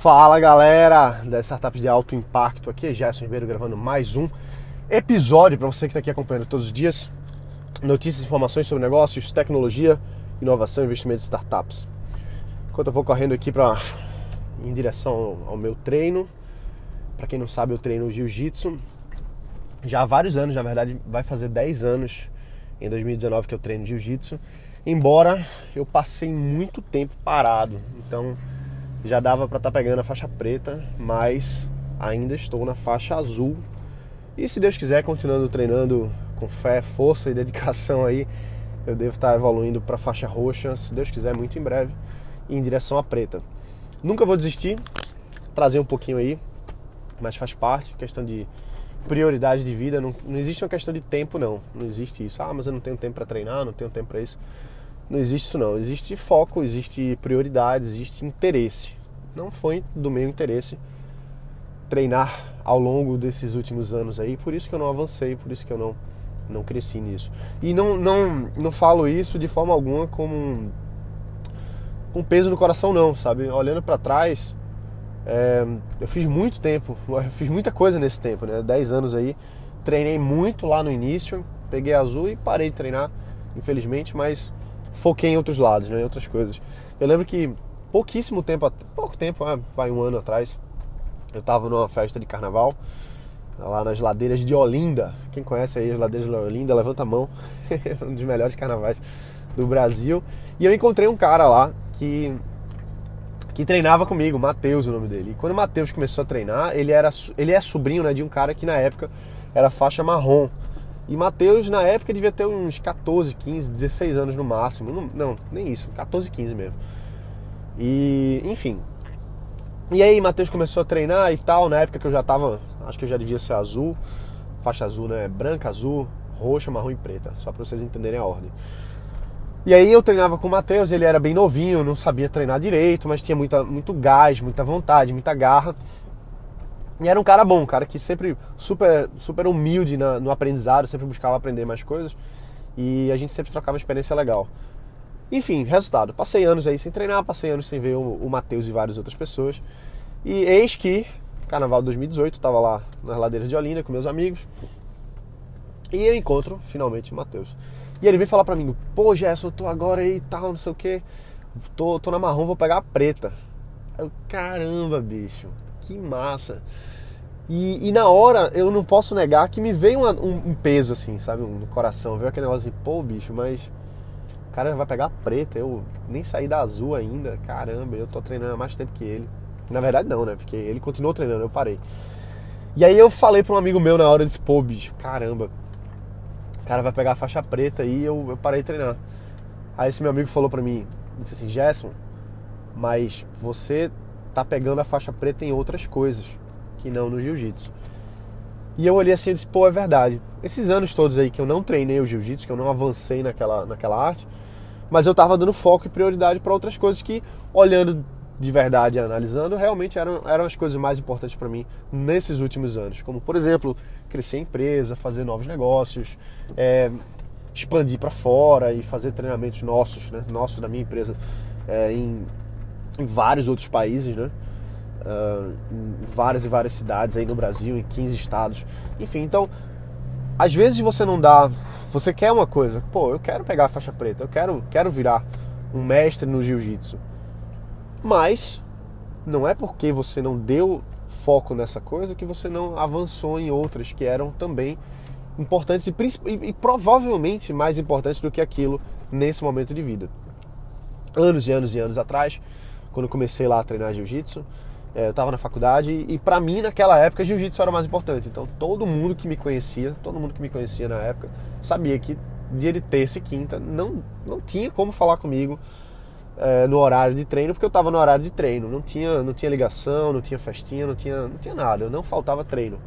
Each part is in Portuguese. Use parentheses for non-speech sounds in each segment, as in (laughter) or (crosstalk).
Fala galera das startups de alto impacto, aqui é Gerson Ribeiro gravando mais um episódio para você que está aqui acompanhando todos os dias. Notícias e informações sobre negócios, tecnologia, inovação investimento de startups. Enquanto eu vou correndo aqui para em direção ao meu treino, para quem não sabe, eu treino jiu-jitsu já há vários anos, na verdade vai fazer 10 anos em 2019 que eu treino jiu-jitsu. Embora eu passei muito tempo parado, então já dava para estar tá pegando a faixa preta, mas ainda estou na faixa azul. E se Deus quiser, continuando treinando com fé, força e (laughs) dedicação aí, eu devo estar tá evoluindo para faixa roxa, se Deus quiser, muito em breve, em direção à preta. Nunca vou desistir, trazer um pouquinho aí, mas faz parte, questão de prioridade de vida, não, não existe uma questão de tempo não, não existe isso. Ah, mas eu não tenho tempo para treinar, não tenho tempo para isso. Não existe isso não. Existe foco, existe prioridade, existe interesse. Não foi do meu interesse treinar ao longo desses últimos anos aí, por isso que eu não avancei, por isso que eu não não cresci nisso. E não não não falo isso de forma alguma como com peso no coração não, sabe? Olhando para trás, é, eu fiz muito tempo, (laughs) eu fiz muita coisa nesse tempo, né? 10 anos aí, treinei muito lá no início, peguei azul e parei de treinar, infelizmente, mas foquei em outros lados, né, em outras coisas. Eu lembro que pouquíssimo tempo, pouco tempo, ah, vai um ano atrás, eu estava numa festa de carnaval lá nas ladeiras de Olinda. Quem conhece aí as ladeiras de Olinda, levanta a mão. (laughs) um dos melhores carnavais do Brasil. E eu encontrei um cara lá que que treinava comigo, Matheus o nome dele. E quando o Matheus começou a treinar, ele era ele é sobrinho, né, de um cara que na época era faixa marrom. E Matheus, na época, devia ter uns 14, 15, 16 anos no máximo. Não, não, nem isso, 14, 15 mesmo. E, enfim. E aí, Matheus começou a treinar e tal. Na época que eu já tava, acho que eu já devia ser azul. Faixa azul, né? Branca, azul, roxa, marrom e preta. Só pra vocês entenderem a ordem. E aí eu treinava com o Matheus, ele era bem novinho, não sabia treinar direito, mas tinha muita, muito gás, muita vontade, muita garra. E era um cara bom, um cara que sempre super, super humilde na, no aprendizado, sempre buscava aprender mais coisas. E a gente sempre trocava uma experiência legal. Enfim, resultado. Passei anos aí sem treinar, passei anos sem ver o, o Matheus e várias outras pessoas. E eis que, carnaval de 2018, estava lá nas ladeiras de Olinda com meus amigos. E eu encontro finalmente o Matheus. E ele vem falar pra mim: Pô, Gerson, eu tô agora aí e tal, não sei o que. Tô, tô na marrom, vou pegar a preta. Eu, caramba, bicho, que massa. E, e, na hora eu não posso negar que me veio uma, um, um, peso assim, sabe, no coração. Veio aquele negócio assim, pô, bicho, mas o cara vai pegar preta, eu nem saí da azul ainda, caramba, eu tô treinando há mais tempo que ele. Na verdade não, né? Porque ele continuou treinando, eu parei. E aí eu falei para um amigo meu na hora, disse, pô, bicho, caramba, o cara vai pegar a faixa preta e eu, eu parei de treinar. Aí esse meu amigo falou para mim, disse assim, Gerson, mas você tá pegando a faixa preta em outras coisas que não no jiu-jitsu. E eu olhei assim e disse, pô, é verdade. Esses anos todos aí que eu não treinei o jiu-jitsu, que eu não avancei naquela, naquela arte, mas eu tava dando foco e prioridade para outras coisas que, olhando de verdade e analisando, realmente eram, eram as coisas mais importantes para mim nesses últimos anos. Como, por exemplo, crescer a empresa, fazer novos negócios, é, expandir para fora e fazer treinamentos nossos, né? Nossos da minha empresa é, em, em vários outros países, né? Uh, em várias e várias cidades aí no Brasil, em 15 estados. Enfim, então, às vezes você não dá. Você quer uma coisa, pô, eu quero pegar a faixa preta, eu quero, quero virar um mestre no jiu-jitsu. Mas não é porque você não deu foco nessa coisa que você não avançou em outras que eram também importantes e, e, provavelmente mais importantes do que aquilo nesse momento de vida. Anos e anos e anos atrás, quando comecei lá a treinar jiu-jitsu, eu estava na faculdade e para mim naquela época jiu-jitsu era o mais importante. Então todo mundo que me conhecia, todo mundo que me conhecia na época, sabia que dia de terça e quinta não, não tinha como falar comigo é, no horário de treino, porque eu estava no horário de treino. Não tinha, não tinha ligação, não tinha festinha, não tinha, não tinha nada. Eu não faltava treino.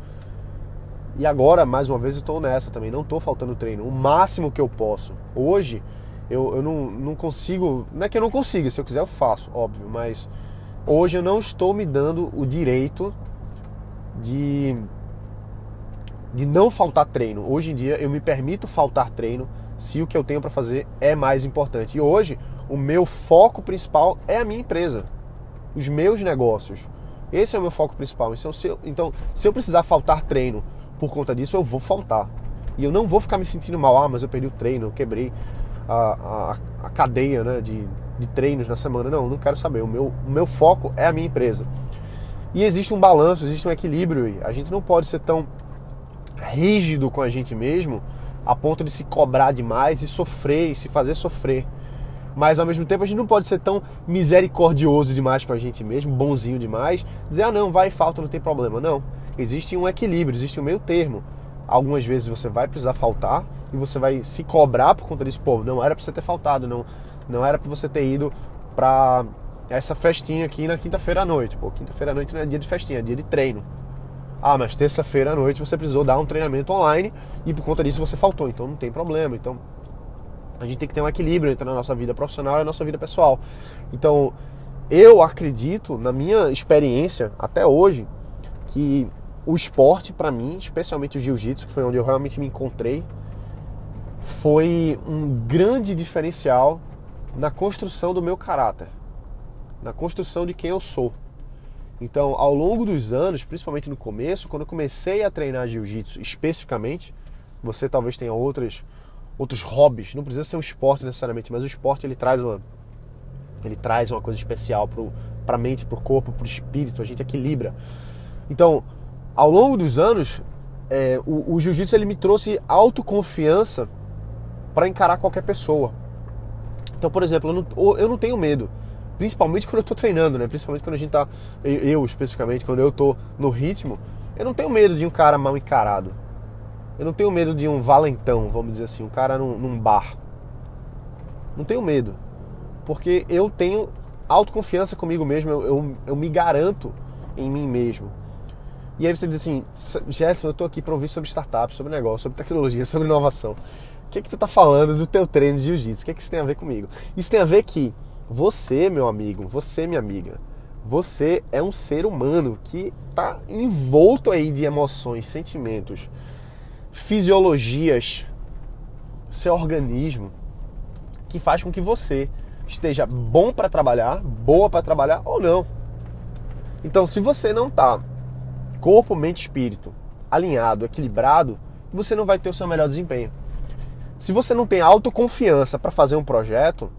E agora, mais uma vez, eu estou nessa também. Não estou faltando treino. O máximo que eu posso. Hoje, eu, eu não, não consigo. Não é que eu não consiga, se eu quiser eu faço, óbvio, mas Hoje eu não estou me dando o direito de de não faltar treino. Hoje em dia eu me permito faltar treino se o que eu tenho para fazer é mais importante. E hoje o meu foco principal é a minha empresa, os meus negócios. Esse é o meu foco principal. Então se, eu, então, se eu precisar faltar treino por conta disso, eu vou faltar. E eu não vou ficar me sentindo mal, ah, mas eu perdi o treino, eu quebrei a, a, a cadeia né, de, de treinos na semana. Não, não quero saber. O meu, o meu foco é a minha empresa. E existe um balanço, existe um equilíbrio. A gente não pode ser tão rígido com a gente mesmo a ponto de se cobrar demais e sofrer e se fazer sofrer. Mas ao mesmo tempo a gente não pode ser tão misericordioso demais com a gente mesmo, bonzinho demais, dizer, ah não, vai falta, não tem problema. Não. Existe um equilíbrio, existe um meio termo. Algumas vezes você vai precisar faltar e você vai se cobrar por conta disso. Pô, não era pra você ter faltado, não, não era pra você ter ido pra essa festinha aqui na quinta-feira à noite. Pô, quinta-feira à noite não é dia de festinha, é dia de treino. Ah, mas terça-feira à noite você precisou dar um treinamento online e por conta disso você faltou, então não tem problema. Então a gente tem que ter um equilíbrio entre a nossa vida profissional e a nossa vida pessoal. Então eu acredito, na minha experiência até hoje, que o esporte para mim, especialmente o jiu-jitsu, que foi onde eu realmente me encontrei, foi um grande diferencial na construção do meu caráter, na construção de quem eu sou. Então, ao longo dos anos, principalmente no começo, quando eu comecei a treinar jiu-jitsu especificamente, você talvez tenha outros outros hobbies, não precisa ser um esporte necessariamente, mas o esporte ele traz uma ele traz uma coisa especial para a mente, para o corpo, para o espírito, a gente equilibra. Então, ao longo dos anos, é, o, o jiu-jitsu ele me trouxe autoconfiança para encarar qualquer pessoa. Então, por exemplo, eu não, eu não tenho medo Principalmente quando eu tô treinando, né? Principalmente quando a gente tá. Eu, especificamente, quando eu tô no ritmo, eu não tenho medo de um cara mal encarado. Eu não tenho medo de um valentão, vamos dizer assim, um cara num, num bar. Não tenho medo. Porque eu tenho autoconfiança comigo mesmo, eu, eu, eu me garanto em mim mesmo. E aí você diz assim, Jéssica, eu tô aqui para ouvir sobre startup, sobre negócio, sobre tecnologia, (laughs) sobre inovação. Que que tu tá falando do teu treino de jiu-jitsu? O que que isso tem a ver comigo? Isso tem a ver que você, meu amigo, você, minha amiga, você é um ser humano que está envolto aí de emoções, sentimentos, fisiologias, seu organismo, que faz com que você esteja bom para trabalhar, boa para trabalhar ou não. Então, se você não está corpo, mente, espírito alinhado, equilibrado, você não vai ter o seu melhor desempenho. Se você não tem autoconfiança para fazer um projeto,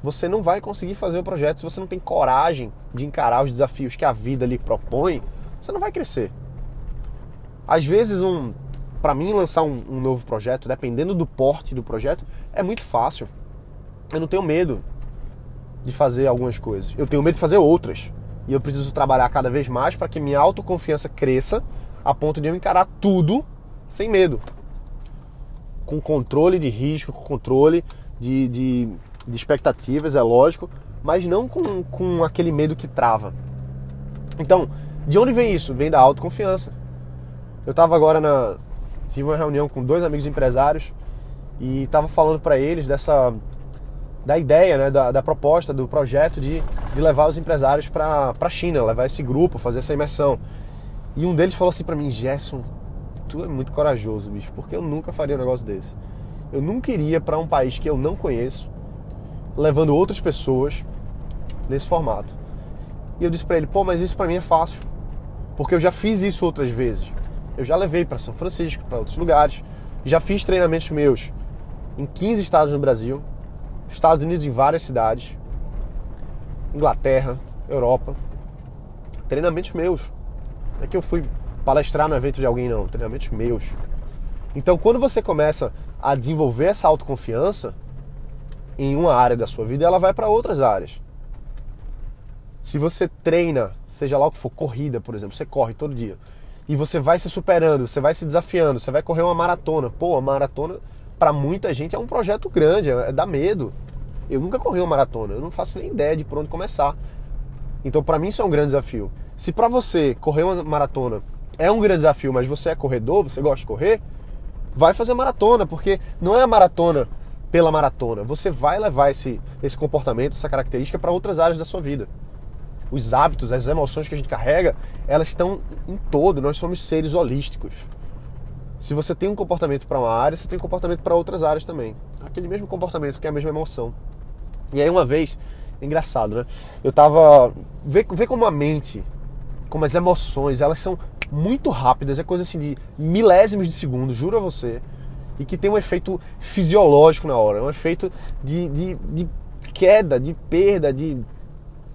você não vai conseguir fazer o projeto se você não tem coragem de encarar os desafios que a vida lhe propõe. Você não vai crescer. Às vezes, um, para mim lançar um, um novo projeto, dependendo do porte do projeto, é muito fácil. Eu não tenho medo de fazer algumas coisas. Eu tenho medo de fazer outras. E eu preciso trabalhar cada vez mais para que minha autoconfiança cresça a ponto de eu encarar tudo sem medo. Com controle de risco, com controle de, de de expectativas, é lógico, mas não com, com aquele medo que trava. Então, de onde vem isso? Vem da autoconfiança. Eu estava agora na. Tive uma reunião com dois amigos empresários e estava falando para eles dessa. da ideia, né, da, da proposta, do projeto de, de levar os empresários para a China, levar esse grupo, fazer essa imersão. E um deles falou assim para mim: Gerson, tu é muito corajoso, bicho, porque eu nunca faria um negócio desse. Eu nunca iria para um país que eu não conheço levando outras pessoas nesse formato. E eu disse para ele: pô, mas isso para mim é fácil, porque eu já fiz isso outras vezes. Eu já levei para São Francisco, para outros lugares, já fiz treinamentos meus em 15 estados no Brasil, Estados Unidos em várias cidades, Inglaterra, Europa. Treinamentos meus. É que eu fui palestrar no evento de alguém, não. Treinamentos meus. Então, quando você começa a desenvolver essa autoconfiança, em uma área da sua vida, ela vai para outras áreas. Se você treina, seja lá o que for, corrida, por exemplo, você corre todo dia, e você vai se superando, você vai se desafiando, você vai correr uma maratona. Pô, a maratona, para muita gente, é um projeto grande, é, é dá medo. Eu nunca corri uma maratona, eu não faço nem ideia de por onde começar. Então, para mim, isso é um grande desafio. Se para você correr uma maratona é um grande desafio, mas você é corredor, você gosta de correr, vai fazer maratona, porque não é a maratona pela maratona. Você vai levar esse, esse comportamento, essa característica para outras áreas da sua vida. Os hábitos, as emoções que a gente carrega, elas estão em todo. Nós somos seres holísticos. Se você tem um comportamento para uma área, você tem um comportamento para outras áreas também. Aquele mesmo comportamento, que é a mesma emoção. E aí uma vez, engraçado, né? Eu tava. Vê, vê como a mente como as emoções, elas são muito rápidas, é coisa assim de milésimos de segundo, juro a você, e que tem um efeito fisiológico na hora, um efeito de, de, de queda, de perda, de,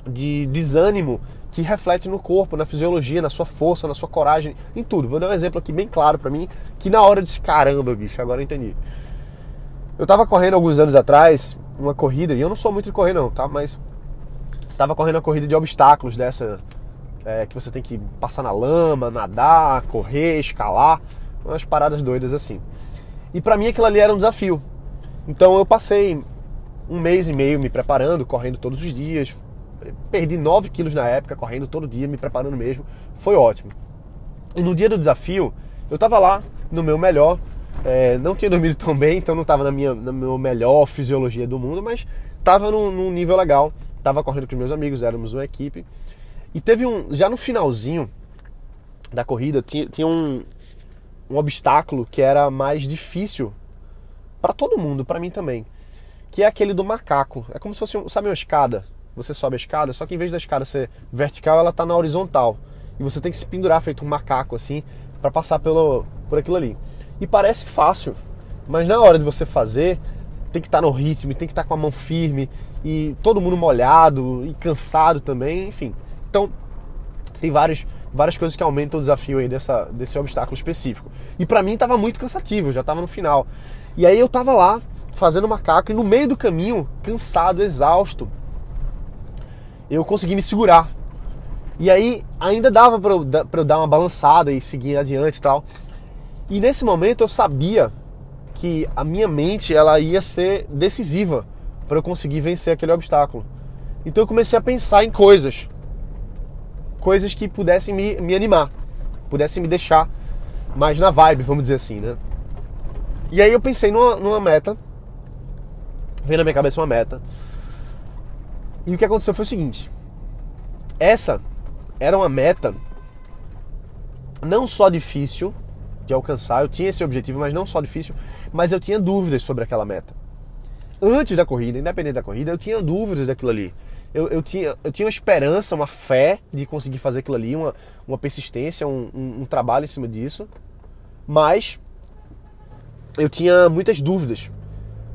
de desânimo que reflete no corpo, na fisiologia, na sua força, na sua coragem, em tudo. Vou dar um exemplo aqui bem claro para mim, que na hora de caramba, bicho, agora eu entendi. Eu tava correndo alguns anos atrás, uma corrida, e eu não sou muito de correr não, tá? Mas tava correndo uma corrida de obstáculos dessa é, que você tem que passar na lama, nadar, correr, escalar, umas paradas doidas assim. E para mim aquilo ali era um desafio. Então eu passei um mês e meio me preparando, correndo todos os dias. Perdi 9 quilos na época, correndo todo dia, me preparando mesmo. Foi ótimo. E no dia do desafio, eu tava lá no meu melhor. É, não tinha (laughs) dormido tão bem, então não tava na minha, na minha melhor fisiologia do mundo, mas tava num, num nível legal. Tava correndo com os meus amigos, éramos uma equipe. E teve um. Já no finalzinho da corrida, tinha, tinha um, um obstáculo que era mais difícil para todo mundo, para mim também. Que é aquele do macaco. É como se fosse, sabe, uma escada. Você sobe a escada, só que em vez da escada ser vertical, ela tá na horizontal. E você tem que se pendurar feito um macaco assim para passar pelo, por aquilo ali. E parece fácil, mas na hora de você fazer, tem que estar tá no ritmo, tem que estar tá com a mão firme e todo mundo molhado e cansado também, enfim. Então, tem vários, várias coisas que aumentam o desafio aí dessa, desse obstáculo específico. E para mim estava muito cansativo, já estava no final. E aí eu estava lá fazendo macaco e no meio do caminho, cansado, exausto, eu consegui me segurar. E aí ainda dava para eu, eu dar uma balançada e seguir adiante e tal. E nesse momento eu sabia que a minha mente ela ia ser decisiva para eu conseguir vencer aquele obstáculo. Então eu comecei a pensar em coisas coisas que pudessem me, me animar, pudessem me deixar mais na vibe, vamos dizer assim, né? E aí eu pensei numa, numa meta, veio na minha cabeça uma meta. E o que aconteceu foi o seguinte: essa era uma meta não só difícil de alcançar, eu tinha esse objetivo, mas não só difícil, mas eu tinha dúvidas sobre aquela meta. Antes da corrida, independente da corrida, eu tinha dúvidas daquilo ali eu, eu, tinha, eu tinha uma esperança, uma fé de conseguir fazer aquilo ali, uma, uma persistência, um, um, um trabalho em cima disso, mas eu tinha muitas dúvidas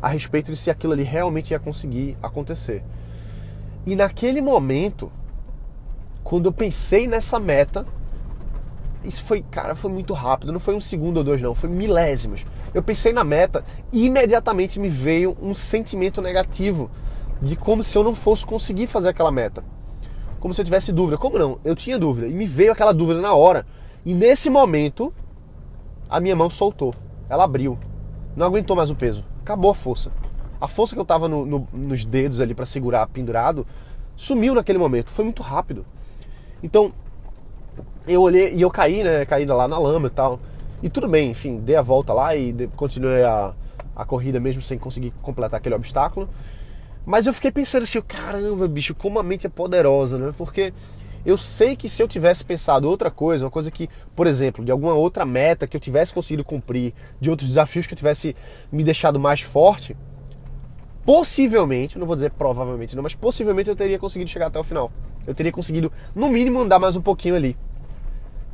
a respeito de se aquilo ali realmente ia conseguir acontecer. E naquele momento, quando eu pensei nessa meta, isso foi, cara, foi muito rápido, não foi um segundo ou dois não, foi milésimos. Eu pensei na meta e imediatamente me veio um sentimento negativo de como se eu não fosse conseguir fazer aquela meta. Como se eu tivesse dúvida. Como não? Eu tinha dúvida. E me veio aquela dúvida na hora. E nesse momento, a minha mão soltou. Ela abriu. Não aguentou mais o peso. Acabou a força. A força que eu tava no, no, nos dedos ali para segurar pendurado sumiu naquele momento. Foi muito rápido. Então, eu olhei e eu caí, né? Caí lá na lama e tal. E tudo bem, enfim, dei a volta lá e continuei a, a corrida mesmo sem conseguir completar aquele obstáculo. Mas eu fiquei pensando assim, caramba, bicho, como a mente é poderosa, né? Porque eu sei que se eu tivesse pensado outra coisa, uma coisa que, por exemplo, de alguma outra meta que eu tivesse conseguido cumprir, de outros desafios que eu tivesse me deixado mais forte, possivelmente, não vou dizer provavelmente não, mas possivelmente eu teria conseguido chegar até o final. Eu teria conseguido, no mínimo, andar mais um pouquinho ali.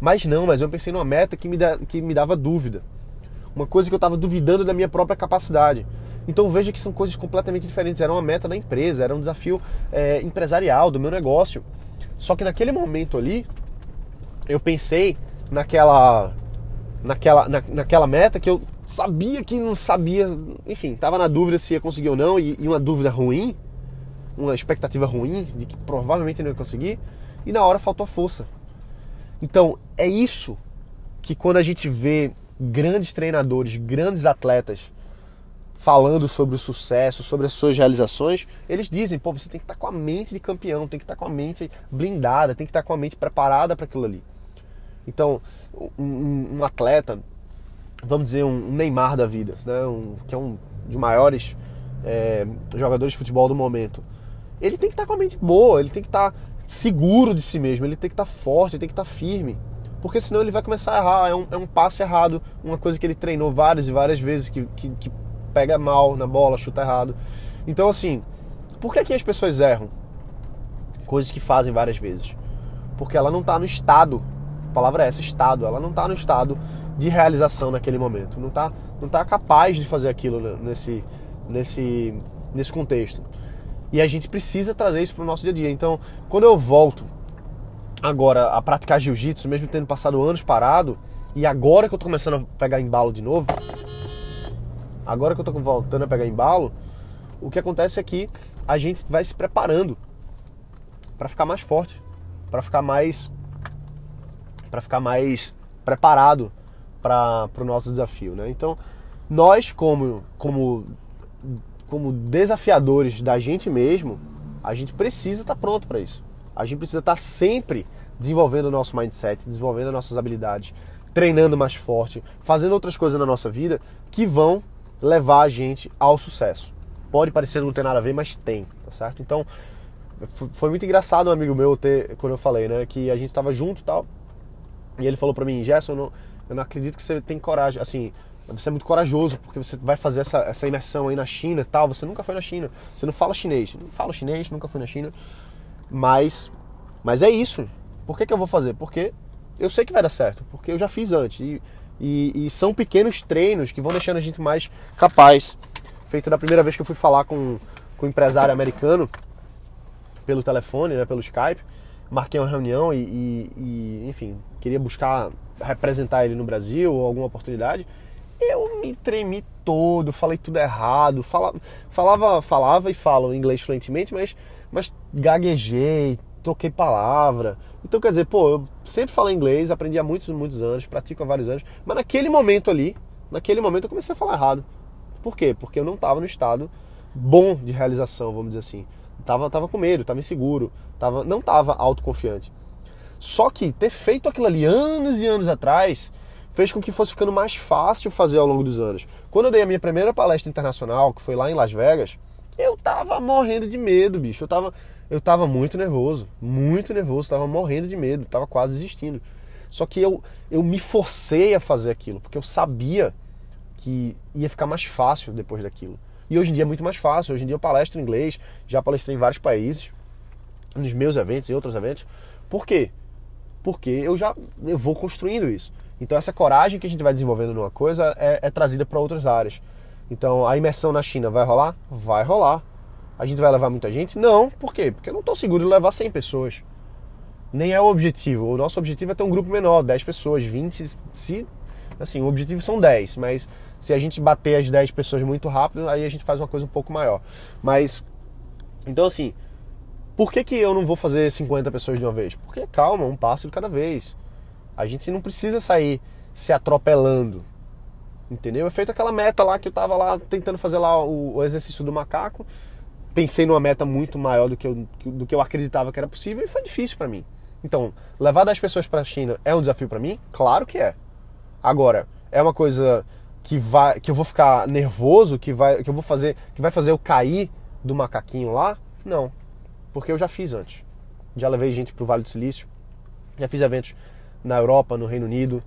Mas não, mas eu pensei numa meta que me, da, que me dava dúvida. Uma coisa que eu estava duvidando da minha própria capacidade. Então veja que são coisas completamente diferentes. Era uma meta da empresa, era um desafio é, empresarial do meu negócio. Só que naquele momento ali, eu pensei naquela, naquela, na, naquela meta que eu sabia que não sabia, enfim, estava na dúvida se ia conseguir ou não, e, e uma dúvida ruim, uma expectativa ruim de que provavelmente não ia conseguir, e na hora faltou a força. Então é isso que quando a gente vê grandes treinadores, grandes atletas falando sobre o sucesso, sobre as suas realizações, eles dizem, pô, você tem que estar com a mente de campeão, tem que estar com a mente blindada, tem que estar com a mente preparada para aquilo ali. Então, um, um, atleta, vamos dizer, um Neymar da vida, né? Um, que é um dos maiores é, jogadores de futebol do momento, ele tem que estar com a mente boa, ele tem que estar seguro de si mesmo, ele tem que estar forte, ele tem que estar firme. Porque senão ele vai começar a errar, é um, é um passo errado, uma coisa que ele treinou várias e várias vezes, que, que, que pega mal na bola, chuta errado. Então, assim, por que, que as pessoas erram? Coisas que fazem várias vezes. porque ela não está no estado, a palavra é essa, estado, ela não está no estado de realização naquele momento, não está não tá capaz de fazer aquilo nesse, nesse, nesse contexto. E a gente precisa trazer isso para o nosso dia a dia. Então, quando eu volto agora a praticar jiu-jitsu, mesmo tendo passado anos parado, e agora que eu estou começando a pegar embalo de novo, agora que eu estou voltando a pegar embalo, o que acontece é que a gente vai se preparando para ficar mais forte, para ficar mais para ficar mais preparado para o nosso desafio, né? Então, nós como como como desafiadores da gente mesmo, a gente precisa estar tá pronto para isso. A gente precisa estar tá sempre desenvolvendo o nosso mindset, desenvolvendo as nossas habilidades, treinando mais forte, fazendo outras coisas na nossa vida que vão levar a gente ao sucesso. Pode parecer não ter nada a ver, mas tem, tá certo? Então, foi muito engraçado um amigo meu ter, quando eu falei, né, que a gente tava junto e tal, e ele falou para mim, Gerson, eu não, eu não acredito que você tem coragem, assim, você é muito corajoso, porque você vai fazer essa, essa imersão aí na China e tal. Você nunca foi na China. Você não fala chinês. Não falo chinês, nunca fui na China. Mas, mas é isso. Por que, que eu vou fazer? Porque eu sei que vai dar certo. Porque eu já fiz antes. E, e, e são pequenos treinos que vão deixando a gente mais capaz. Feito da primeira vez que eu fui falar com, com um empresário americano pelo telefone, né, pelo Skype. Marquei uma reunião e, e, e enfim, queria buscar representar ele no Brasil ou alguma oportunidade. Eu me tremi todo, falei tudo errado, falava, falava, falava e falo inglês fluentemente, mas, mas gaguejei, troquei palavra. Então quer dizer, pô, eu sempre falei inglês, aprendi há muitos, muitos anos, pratico há vários anos, mas naquele momento ali, naquele momento eu comecei a falar errado. Por quê? Porque eu não estava no estado bom de realização, vamos dizer assim. Tava, tava com medo, tava inseguro, tava, não tava autoconfiante. Só que ter feito aquilo ali anos e anos atrás fez com que fosse ficando mais fácil fazer ao longo dos anos. Quando eu dei a minha primeira palestra internacional, que foi lá em Las Vegas, tava morrendo de medo, bicho. Eu tava, eu tava muito nervoso, muito nervoso, tava morrendo de medo, tava quase desistindo. Só que eu, eu me forcei a fazer aquilo, porque eu sabia que ia ficar mais fácil depois daquilo. E hoje em dia é muito mais fácil. Hoje em dia eu palestro em inglês, já palestrei em vários países, nos meus eventos e outros eventos. Por quê? Porque eu já eu vou construindo isso. Então essa coragem que a gente vai desenvolvendo numa coisa é, é trazida para outras áreas. Então a imersão na China vai rolar? Vai rolar. A gente vai levar muita gente? Não. Por quê? Porque eu não estou seguro de levar 100 pessoas. Nem é o objetivo. O nosso objetivo é ter um grupo menor, 10 pessoas, 20. Se, assim, o objetivo são 10, mas se a gente bater as 10 pessoas muito rápido, aí a gente faz uma coisa um pouco maior. Mas, então assim, por que, que eu não vou fazer 50 pessoas de uma vez? Porque calma, um passo de cada vez. A gente não precisa sair se atropelando. Entendeu? É feito aquela meta lá que eu tava lá tentando fazer lá o, o exercício do macaco. Pensei numa meta muito maior do que, eu, do que eu acreditava que era possível e foi difícil para mim. Então, levar 10 pessoas para a China é um desafio para mim? Claro que é. Agora, é uma coisa que vai que eu vou ficar nervoso, que vai que eu vou fazer, que vai fazer eu cair do macaquinho lá? Não. Porque eu já fiz antes. Já levei gente pro Vale do Silício. Já fiz eventos na Europa, no Reino Unido,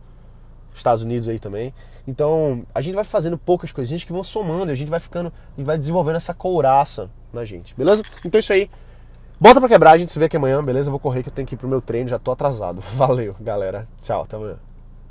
Estados Unidos aí também. Então, a gente vai fazendo poucas coisinhas que vão somando, a gente vai ficando e vai desenvolvendo essa couraça na gente, beleza? Então é isso aí. Bota pra quebrar, a gente se vê aqui amanhã, beleza? Eu vou correr que eu tenho que ir pro meu treino, já tô atrasado. (laughs) Valeu, galera. Tchau, até amanhã.